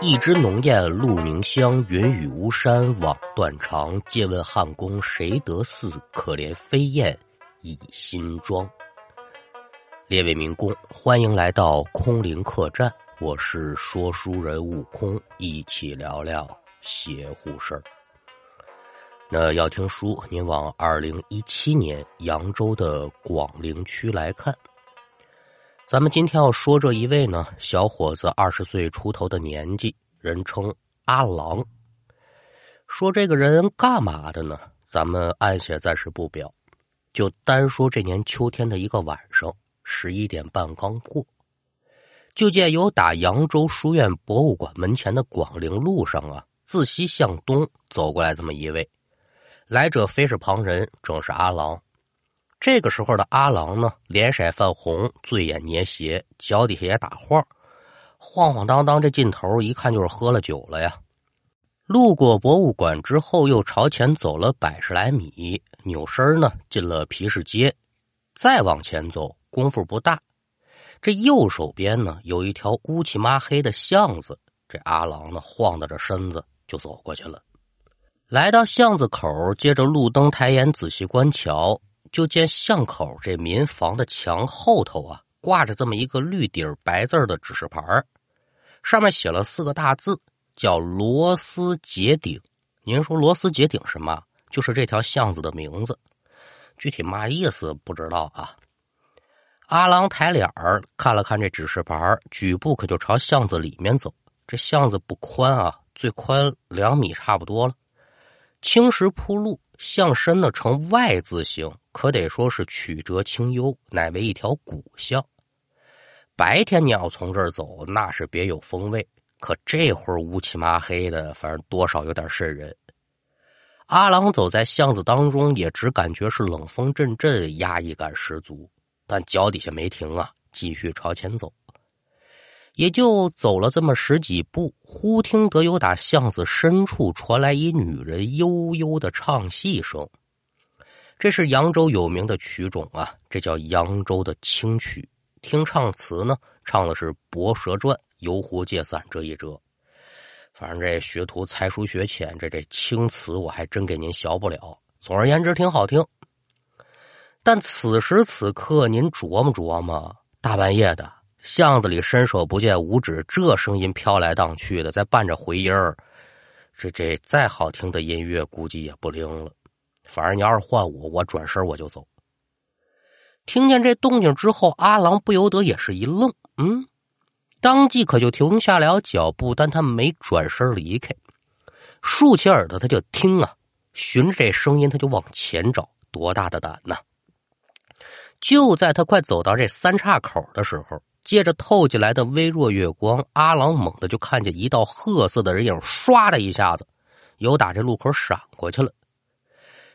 一枝浓艳露凝香，云雨巫山枉断肠。借问汉宫谁得似？可怜飞燕倚新妆。列位民工，欢迎来到空灵客栈，我是说书人悟空，一起聊聊邪乎事儿。那要听书，您往二零一七年扬州的广陵区来看。咱们今天要说这一位呢，小伙子二十岁出头的年纪，人称阿郎。说这个人干嘛的呢？咱们按下暂时不表，就单说这年秋天的一个晚上，十一点半刚过，就见有打扬州书院博物馆门前的广陵路上啊，自西向东走过来这么一位，来者非是旁人，正是阿郎。这个时候的阿郎呢，脸色泛红，醉眼捏斜，脚底下也打晃，晃晃荡荡。这劲头一看就是喝了酒了呀。路过博物馆之后，又朝前走了百十来米，扭身呢进了皮市街。再往前走，功夫不大，这右手边呢有一条乌漆麻黑的巷子。这阿郎呢晃荡着身子就走过去了。来到巷子口，接着路灯抬眼仔细观瞧。就见巷口这民房的墙后头啊，挂着这么一个绿底儿白字的指示牌儿上面写了四个大字，叫“螺丝结顶”。您说“螺丝结顶”什么？就是这条巷子的名字。具体嘛意思不知道啊。阿郎抬脸儿看了看这指示牌儿举步可就朝巷子里面走。这巷子不宽啊，最宽两米差不多了。青石铺路，巷身呢呈 Y 字形，可得说是曲折清幽，乃为一条古巷。白天你要从这儿走，那是别有风味。可这会儿乌漆麻黑的，反正多少有点渗人。阿郎走在巷子当中，也只感觉是冷风阵阵，压抑感十足。但脚底下没停啊，继续朝前走。也就走了这么十几步，忽听得有打巷子深处传来一女人悠悠的唱戏声。这是扬州有名的曲种啊，这叫扬州的清曲。听唱词呢，唱的是《博蛇传》《游湖借伞》这一折。反正这学徒才疏学浅，这这清词我还真给您学不了。总而言之，挺好听。但此时此刻，您琢磨琢磨，大半夜的。巷子里伸手不见五指，这声音飘来荡去的，再伴着回音儿，这这再好听的音乐估计也不灵了。反正你要是换我，我转身我就走。听见这动静之后，阿郎不由得也是一愣，嗯，当即可就停下了脚步，但他没转身离开，竖起耳朵他就听啊，循着这声音他就往前找，多大的胆呐！就在他快走到这三岔口的时候。借着透进来的微弱月光，阿郎猛地就看见一道褐色的人影，唰的一下子，由打这路口闪过去了。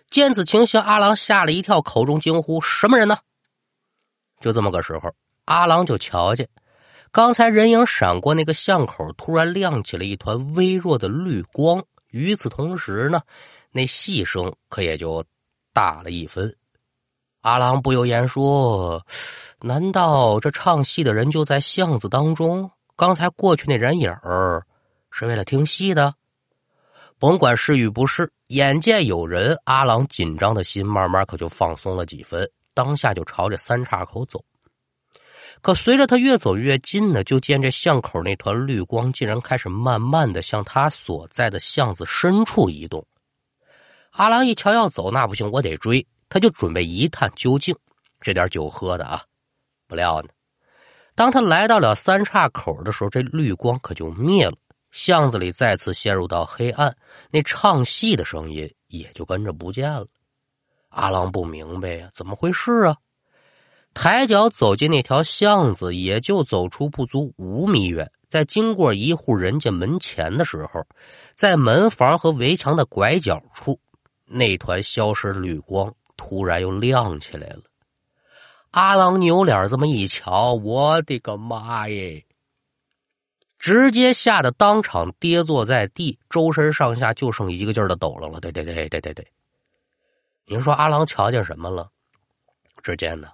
见此情形，阿郎吓了一跳，口中惊呼：“什么人呢？”就这么个时候，阿郎就瞧见刚才人影闪过那个巷口，突然亮起了一团微弱的绿光。与此同时呢，那戏声可也就大了一分。阿郎不由言说。难道这唱戏的人就在巷子当中？刚才过去那人影儿是为了听戏的？甭管是与不是，眼见有人，阿郎紧张的心慢慢可就放松了几分。当下就朝着三岔口走。可随着他越走越近呢，就见这巷口那团绿光竟然开始慢慢的向他所在的巷子深处移动。阿郎一瞧要走，那不行，我得追。他就准备一探究竟。这点酒喝的啊！不料呢，当他来到了三岔口的时候，这绿光可就灭了，巷子里再次陷入到黑暗，那唱戏的声音也就跟着不见了。阿郎不明白呀，怎么回事啊？抬脚走进那条巷子，也就走出不足五米远，在经过一户人家门前的时候，在门房和围墙的拐角处，那团消失绿光突然又亮起来了。阿郎扭脸这么一瞧，我的个妈耶！直接吓得当场跌坐在地，周身上下就剩一个劲儿的抖楞了。对对对对对对，您说阿郎瞧见什么了？只见呢，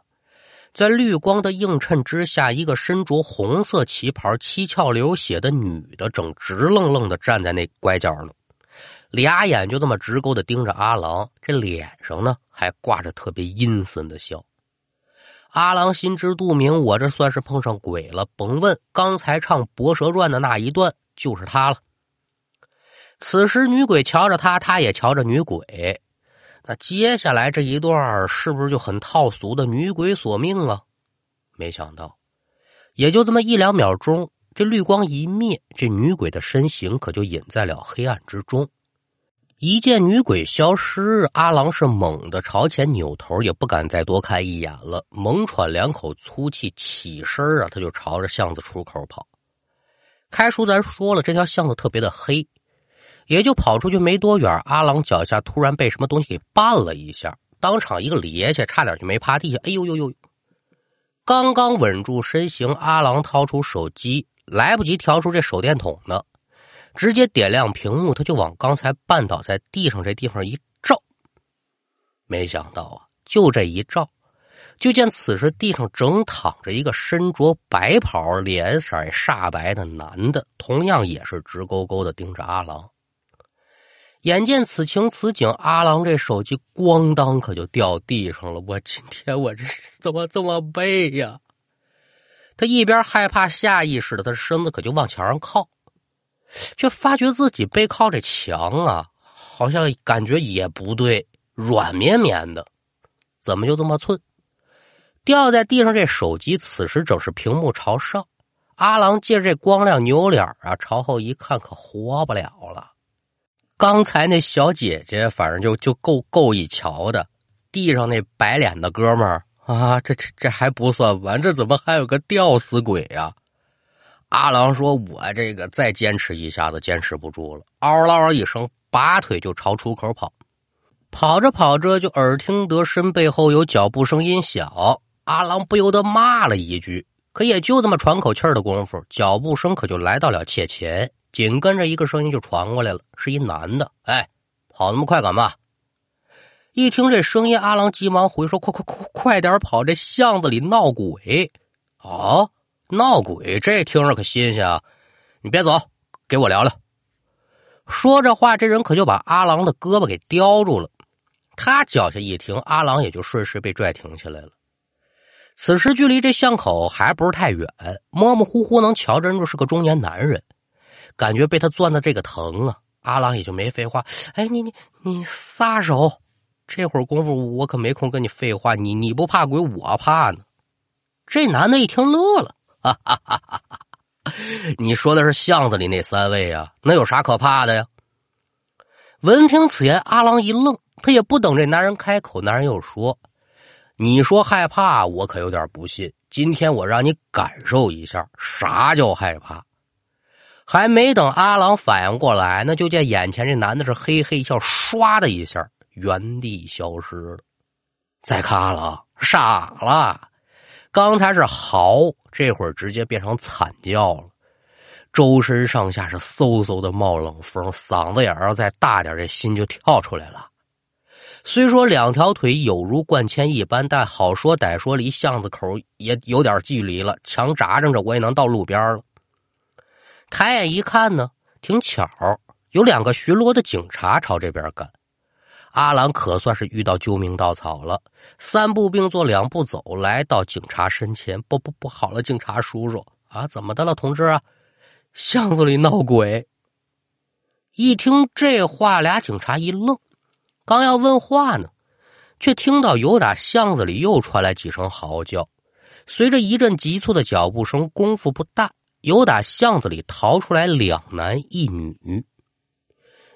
在绿光的映衬之下，一个身着红色旗袍、七窍流血的女的，正直愣愣的站在那拐角呢，俩眼就这么直勾的盯着阿郎，这脸上呢还挂着特别阴森的笑。阿郎心知肚明，我这算是碰上鬼了。甭问，刚才唱《博蛇传》的那一段就是他了。此时女鬼瞧着他，他也瞧着女鬼。那接下来这一段是不是就很套俗的女鬼索命啊？没想到，也就这么一两秒钟，这绿光一灭，这女鬼的身形可就隐在了黑暗之中。一见女鬼消失，阿郎是猛地朝前扭头，也不敢再多看一眼了，猛喘两口粗气，起身啊，他就朝着巷子出口跑。开叔咱说了，这条巷子特别的黑，也就跑出去没多远，阿郎脚下突然被什么东西给绊了一下，当场一个趔趄，差点就没趴地下。哎呦呦呦！刚刚稳住身形，阿郎掏出手机，来不及调出这手电筒呢。直接点亮屏幕，他就往刚才绊倒在地上这地方一照，没想到啊，就这一照，就见此时地上正躺着一个身着白袍、脸色煞白的男的，同样也是直勾勾的盯着阿郎。眼见此情此景，阿郎这手机咣当可就掉地上了。我今天我这怎么这么背呀？他一边害怕，下意识的，他身子可就往墙上靠。却发觉自己背靠这墙啊，好像感觉也不对，软绵绵的，怎么就这么寸？掉在地上这手机，此时正是屏幕朝上。阿郎借着这光亮扭脸啊，朝后一看，可活不了了。刚才那小姐姐，反正就就够够一瞧的。地上那白脸的哥们儿啊，这这这还不算完，这怎么还有个吊死鬼呀？阿郎说：“我这个再坚持一下子，坚持不住了。”嗷嗷一声，拔腿就朝出口跑。跑着跑着，就耳听得身背后有脚步声音小。阿郎不由得骂了一句，可也就这么喘口气的功夫，脚步声可就来到了切前。紧跟着一个声音就传过来了，是一男的：“哎，跑那么快干嘛？”一听这声音，阿郎急忙回说：“快快快，快点跑！这巷子里闹鬼啊！”闹鬼，这听着可新鲜啊！你别走，给我聊聊。说着话，这人可就把阿郎的胳膊给叼住了。他脚下一停，阿郎也就顺势被拽停下来了。此时距离这巷口还不是太远，模模糊糊能瞧着是个中年男人，感觉被他攥的这个疼啊！阿郎也就没废话，哎，你你你撒手！这会儿功夫我可没空跟你废话，你你不怕鬼，我怕呢。这男的一听乐了。哈哈哈哈！你说的是巷子里那三位啊？那有啥可怕的呀？闻听此言，阿郎一愣，他也不等这男人开口，男人又说：“你说害怕，我可有点不信。今天我让你感受一下啥叫害怕。”还没等阿郎反应过来，那就见眼前这男的是嘿嘿一笑，唰的一下原地消失了。再看阿郎傻了。刚才是嚎，这会儿直接变成惨叫了，周身上下是嗖嗖的冒冷风，嗓子眼要再大点，这心就跳出来了。虽说两条腿有如灌铅一般，但好说歹说，离巷子口也有点距离了，墙扎着着，我也能到路边了。抬眼一看呢，挺巧，有两个巡逻的警察朝这边赶。阿郎可算是遇到救命稻草了，三步并作两步走，来到警察身前。不不不好了，警察叔叔啊，怎么的了，同志啊？巷子里闹鬼。一听这话，俩警察一愣，刚要问话呢，却听到有打巷子里又传来几声嚎叫，随着一阵急促的脚步声，功夫不大，有打巷子里逃出来两男一女。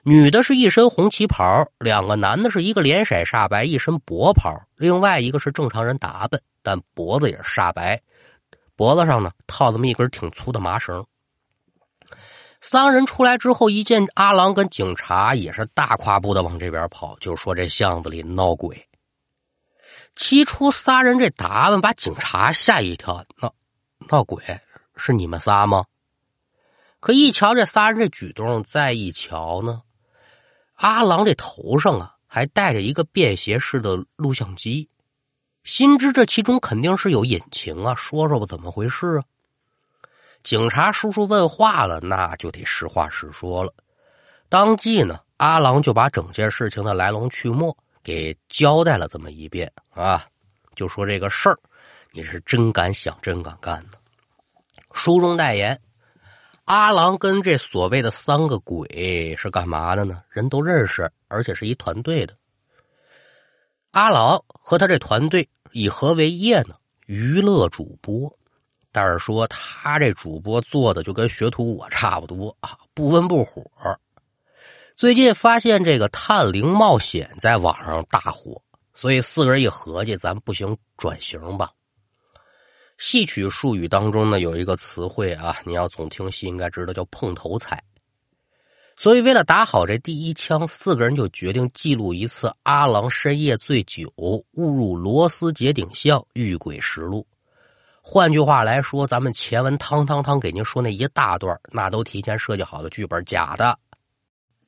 女的是一身红旗袍，两个男的是一个脸色煞白，一身薄袍，另外一个是正常人打扮，但脖子也是煞白，脖子上呢套这么一根挺粗的麻绳。三人出来之后，一见阿郎跟警察，也是大跨步的往这边跑，就说这巷子里闹鬼。起初仨人这打扮把警察吓一跳，闹闹鬼是你们仨吗？可一瞧这仨人这举动，再一瞧呢。阿郎这头上啊，还带着一个便携式的录像机，心知这其中肯定是有隐情啊，说说吧，怎么回事啊？警察叔叔问话了，那就得实话实说了。当即呢，阿郎就把整件事情的来龙去脉给交代了这么一遍啊，就说这个事儿，你是真敢想，真敢干的。书中代言，阿郎跟这所谓的三个鬼是干嘛的呢？人都认识，而且是一团队的。阿郎和他这团队以何为业呢？娱乐主播。但是说他这主播做的就跟学徒我差不多啊，不温不火。最近发现这个探灵冒险在网上大火，所以四个人一合计，咱不行转型吧。戏曲术语当中呢有一个词汇啊，你要总听戏应该知道叫碰头彩。所以为了打好这第一枪，四个人就决定记录一次阿郎深夜醉酒误入螺丝结顶巷遇鬼实录。换句话来说，咱们前文汤汤汤给您说那一大段，那都提前设计好的剧本，假的。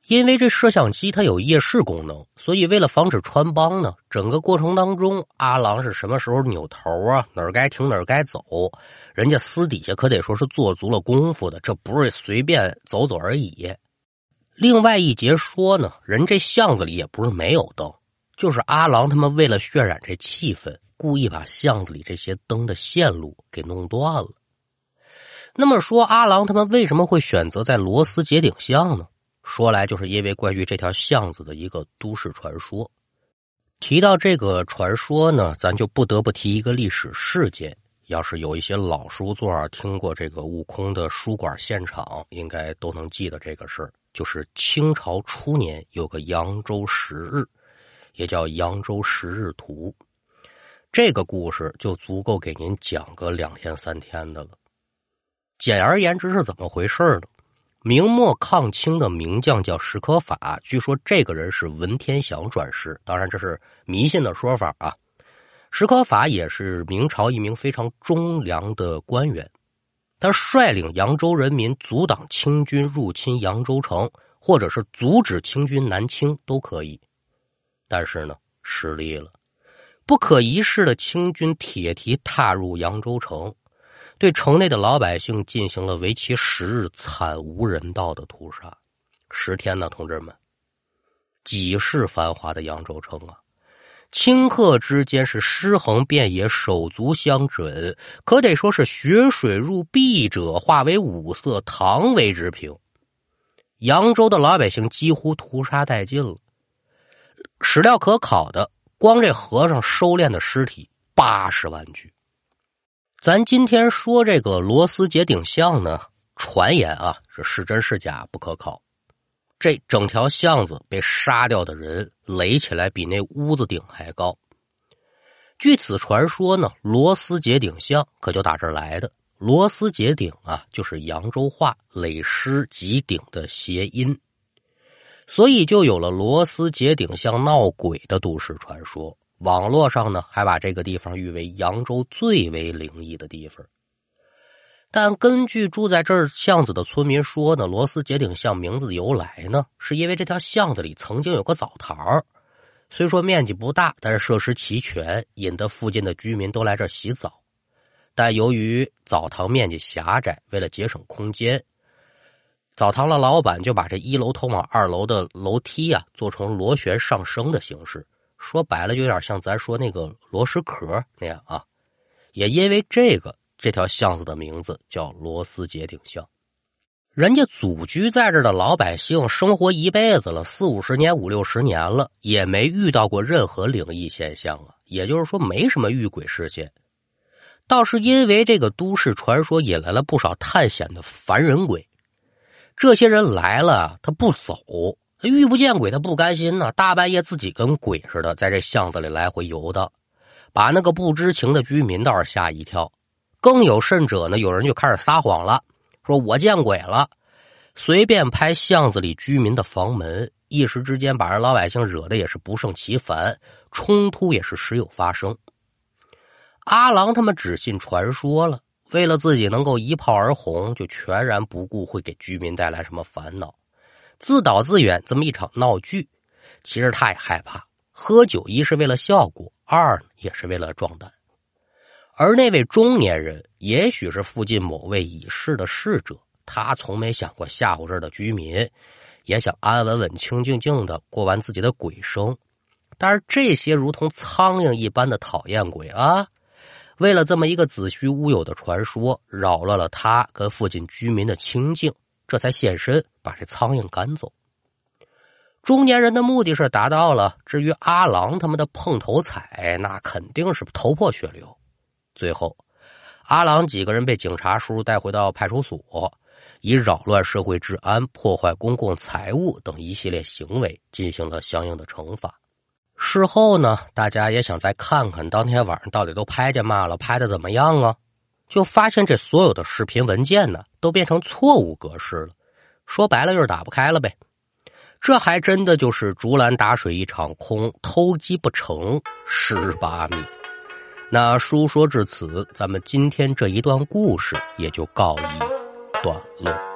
因为这摄像机它有夜视功能，所以为了防止穿帮呢，整个过程当中，阿郎是什么时候扭头啊，哪儿该停哪儿该走，人家私底下可得说是做足了功夫的，这不是随便走走而已。另外一节说呢，人这巷子里也不是没有灯，就是阿郎他们为了渲染这气氛，故意把巷子里这些灯的线路给弄断了。那么说，阿郎他们为什么会选择在螺丝结顶巷呢？说来就是因为关于这条巷子的一个都市传说。提到这个传说呢，咱就不得不提一个历史事件。要是有一些老书座听过这个悟空的书馆现场，应该都能记得这个事儿。就是清朝初年有个扬州十日，也叫扬州十日图。这个故事就足够给您讲个两天三天的了。简而言之是怎么回事呢？明末抗清的名将叫史可法，据说这个人是文天祥转世，当然这是迷信的说法啊。史可法也是明朝一名非常忠良的官员，他率领扬州人民阻挡清军入侵扬州城，或者是阻止清军南侵都可以，但是呢失利了，不可一世的清军铁蹄踏入扬州城。对城内的老百姓进行了为期十日惨无人道的屠杀，十天呢，同志们，几世繁华的扬州城啊，顷刻之间是尸横遍野，手足相枕，可得说是血水入壁者化为五色，糖为之平。扬州的老百姓几乎屠杀殆尽了，史料可考的，光这和尚收敛的尸体八十万具。咱今天说这个螺丝结顶巷呢，传言啊是是真是假不可考。这整条巷子被杀掉的人垒起来比那屋子顶还高。据此传说呢，螺丝结顶巷可就打这儿来的。螺丝结顶啊，就是扬州话“垒尸及顶”的谐音，所以就有了螺丝结顶巷闹鬼的都市传说。网络上呢，还把这个地方誉为扬州最为灵异的地方。但根据住在这儿巷子的村民说呢，螺丝结顶巷名字的由来呢，是因为这条巷子里曾经有个澡堂虽说面积不大，但是设施齐全，引得附近的居民都来这儿洗澡。但由于澡堂面积狭窄，为了节省空间，澡堂的老板就把这一楼通往二楼的楼梯啊，做成螺旋上升的形式。说白了，就有点像咱说那个螺蛳壳那样啊。也因为这个，这条巷子的名字叫螺丝结顶巷。人家祖居在这的老百姓生活一辈子了，四五十年、五六十年了，也没遇到过任何灵异现象啊。也就是说，没什么遇鬼事件。倒是因为这个都市传说，引来了不少探险的凡人鬼。这些人来了，他不走。他遇不见鬼，他不甘心呢。大半夜自己跟鬼似的，在这巷子里来回游荡，把那个不知情的居民倒是吓一跳。更有甚者呢，有人就开始撒谎了，说我见鬼了，随便拍巷子里居民的房门，一时之间把人老百姓惹得也是不胜其烦，冲突也是时有发生。阿郎他们只信传说了，为了自己能够一炮而红，就全然不顾会给居民带来什么烦恼。自导自演这么一场闹剧，其实他也害怕。喝酒一是为了效果，二，也是为了壮胆。而那位中年人，也许是附近某位已逝的逝者，他从没想过吓唬这儿的居民，也想安安稳稳、清静静的过完自己的鬼生。但是这些如同苍蝇一般的讨厌鬼啊，为了这么一个子虚乌有的传说，扰乱了他跟附近居民的清静，这才现身把这苍蝇赶走。中年人的目的是达到了，至于阿郎他们的碰头彩，那肯定是头破血流。最后，阿郎几个人被警察叔叔带回到派出所，以扰乱社会治安、破坏公共财物等一系列行为进行了相应的惩罚。事后呢，大家也想再看看当天晚上到底都拍见嘛了，拍的怎么样啊？就发现这所有的视频文件呢，都变成错误格式了。说白了就是打不开了呗。这还真的就是竹篮打水一场空，偷鸡不成蚀把米。那书说至此，咱们今天这一段故事也就告一段落。